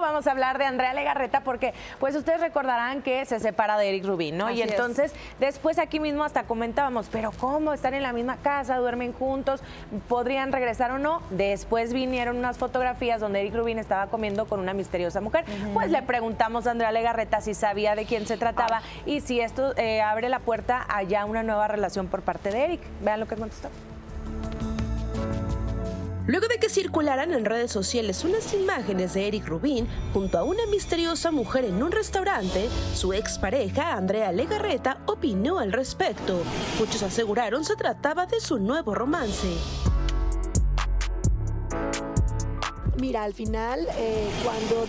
vamos a hablar de Andrea Legarreta porque pues ustedes recordarán que se separa de Eric Rubín, ¿no? y entonces después aquí mismo hasta comentábamos, pero ¿cómo? Están en la misma casa, duermen juntos, podrían regresar o no. Después vinieron unas fotografías donde Eric Rubín estaba comiendo con una misteriosa mujer. Pues le preguntamos a Andrea Legarreta si sabía de quién se trataba y si esto eh, abre la puerta a ya una nueva relación por parte de Eric. Vean lo que contestó. Luego de que circularan en redes sociales unas imágenes de Eric Rubin junto a una misteriosa mujer en un restaurante, su expareja, Andrea Legarreta, opinó al respecto. Muchos aseguraron se trataba de su nuevo romance. Mira, al final, eh, cuando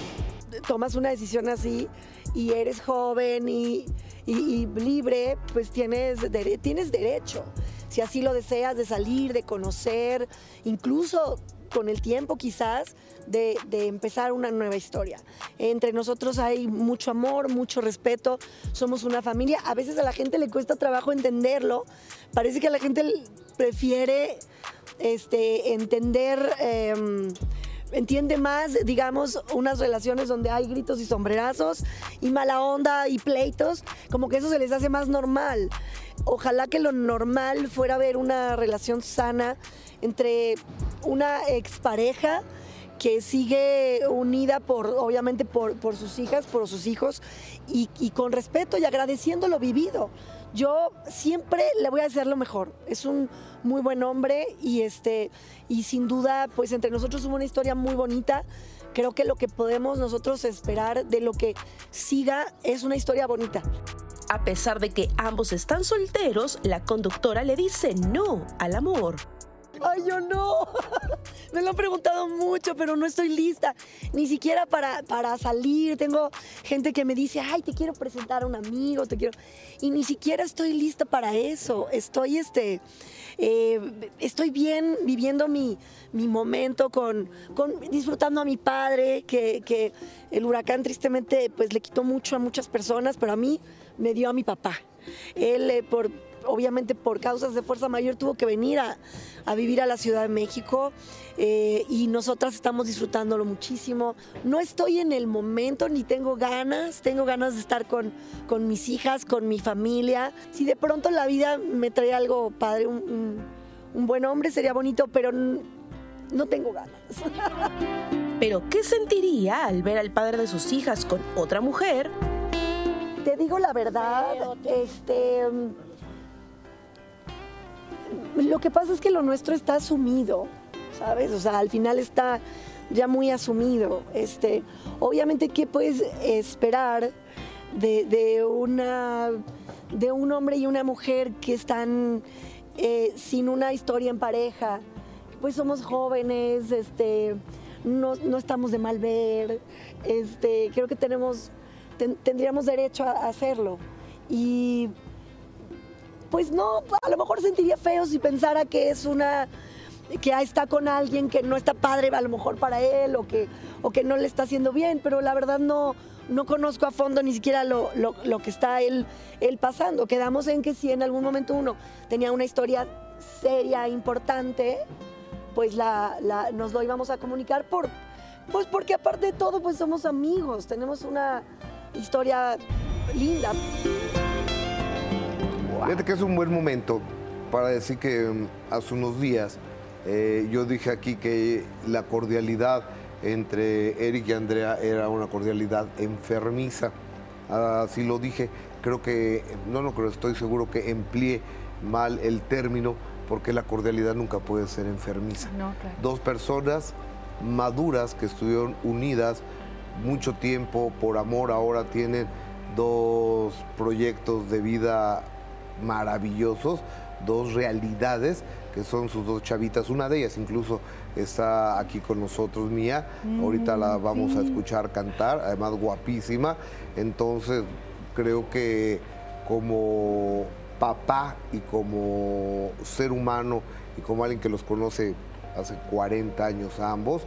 tomas una decisión así y eres joven y, libre, pues tienes, tienes derecho si así lo deseas, de salir, de conocer, incluso con el tiempo quizás de, empezar una nueva historia. Entre nosotros hay mucho amor, mucho respeto, somos una familia. A veces a la gente le cuesta trabajo entenderlo, parece que a la gente prefiere este, entender... Em, entiende más, digamos, unas relaciones donde hay gritos y sombrerazos y mala onda y pleitos, como que eso se les hace más normal. Ojalá que lo normal fuera ver una relación sana entre una expareja que sigue unida por, obviamente, por, sus hijas, por sus hijos, y, y con respeto y agradeciendo lo vivido yo siempre le voy a hacer lo mejor. Es un muy buen hombre y este y sin duda, pues entre nosotros hubo una historia muy bonita. Creo que lo que podemos nosotros esperar de lo que siga es una historia bonita. A pesar de que ambos están solteros, la conductora le dice no al amor. Ay, yo no. Me lo han preguntado mucho, pero no estoy lista. Ni siquiera para, para salir. Tengo gente que me dice, ay, te quiero presentar a un amigo, te quiero. Y ni siquiera estoy lista para eso. Estoy, este, eh, estoy bien viviendo mi, momento con, con, disfrutando a mi padre, que, que el huracán tristemente pues le quitó mucho a muchas personas, pero a mí me dio a mi papá. Él eh, por obviamente por causas de fuerza mayor tuvo que venir a, vivir a la Ciudad de México eh, y nosotras estamos disfrutándolo muchísimo. No estoy en el momento ni tengo ganas, tengo ganas de estar con, con mis hijas, con mi familia. Si de pronto la vida me trae algo padre, un, un buen hombre sería bonito, pero no tengo ganas. Pero ¿qué sentiría al ver al padre de sus hijas con otra mujer? Te digo la verdad, este lo que pasa es que lo nuestro está asumido, ¿sabes? O sea, al final está ya muy asumido. Este, obviamente, ¿qué puedes esperar de, una, de un hombre y una mujer que están eh, sin una historia en pareja? Pues somos jóvenes, este, no, estamos de mal ver, este, creo que tenemos, tendríamos derecho a hacerlo. Y pues no, a lo mejor sentiría feo si pensara que es una que está con alguien que no está padre a lo mejor para él o que, o que no le está haciendo bien, pero la verdad no, no conozco a fondo ni siquiera lo, que está él, él, pasando. Quedamos en que si en algún momento uno tenía una historia seria, importante, pues la, nos lo íbamos a comunicar por, pues porque aparte de todo, pues somos amigos, tenemos una historia linda. Fíjate que es un buen momento para decir que mm, hace unos días eh, yo dije aquí que la cordialidad entre Eric y Andrea era una cordialidad enfermiza. Así lo dije. Creo que, no, no creo, estoy seguro que empleé mal el término porque la cordialidad nunca puede ser enfermiza. Dos personas maduras que estuvieron unidas mucho tiempo por amor, ahora tienen dos proyectos de vida maravillosos, dos realidades que son sus dos chavitas. Una de ellas incluso está aquí con nosotros, Mía. Ahorita la mm, vamos a escuchar cantar, además guapísima. Entonces creo que como papá y como ser humano y como alguien que los conoce hace 40 años a ambos,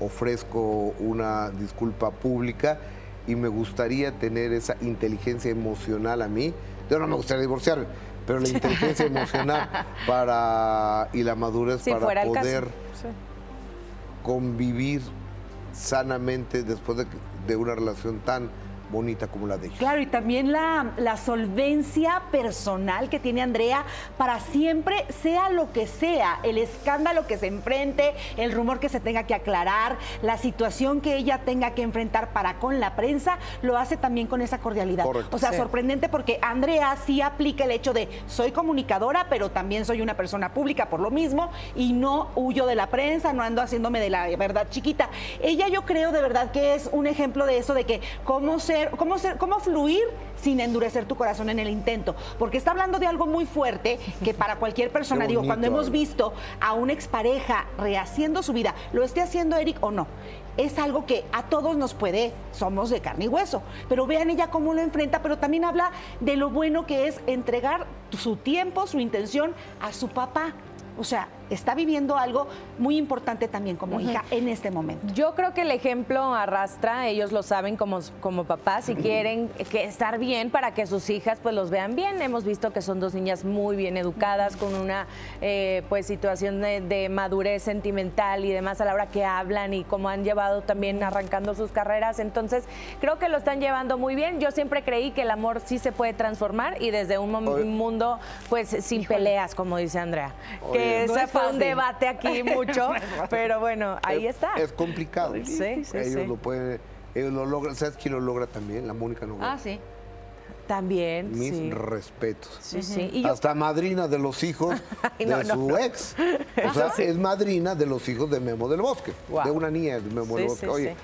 ofrezco una disculpa pública y me gustaría tener esa inteligencia emocional a mí yo no me gustaría divorciarme, pero la inteligencia emocional para y la madurez para poder convivir sanamente después de, de una relación tan bonita como la de ella. Claro, y también la, la, solvencia personal que tiene Andrea para siempre, sea lo que sea, el escándalo que se enfrente, el rumor que se tenga que aclarar, la situación que ella tenga que enfrentar para con la prensa, lo hace también con esa cordialidad. O sea, sorprendente porque Andrea sí aplica el hecho de soy comunicadora, pero también soy una persona pública por lo mismo y no huyo de la prensa, no ando haciéndome de la verdad chiquita. Ella yo creo de verdad que es un ejemplo de eso, de que cómo se cómo, ser, cómo fluir sin endurecer tu corazón en el intento. Porque está hablando de algo muy fuerte que para cualquier persona, digo, cuando hemos visto a una expareja rehaciendo su vida, lo esté haciendo Eric o no, es algo que a todos nos puede, somos de carne y hueso. Pero vean ella cómo lo enfrenta, pero también habla de lo bueno que es entregar su tiempo, su intención a su papá. O sea, está viviendo algo muy importante también como hija en este momento. Yo creo que el ejemplo arrastra, ellos lo saben como, como papás y quieren que estar bien para que sus hijas pues los vean bien. Hemos visto que son dos niñas muy bien educadas, con una eh, pues situación de, madurez sentimental y demás a la hora que hablan y cómo han llevado también arrancando sus carreras. Entonces, creo que lo están llevando muy bien. Yo siempre creí que el amor sí se puede transformar y desde un, mundo pues sin peleas, como dice Andrea. Que un debate aquí mucho, pero bueno, ahí está. Es complicado. Sí, sí, ellos lo pueden, ellos lo logran. ¿Sabes quién lo logra también? La Mónica Noguera. Ah, sí. También. Mis respetos. Sí, sí. Hasta madrina de los hijos de su ex. O sea, es madrina de los hijos de Memo del Bosque. De una niña de Memo del Bosque. Oye,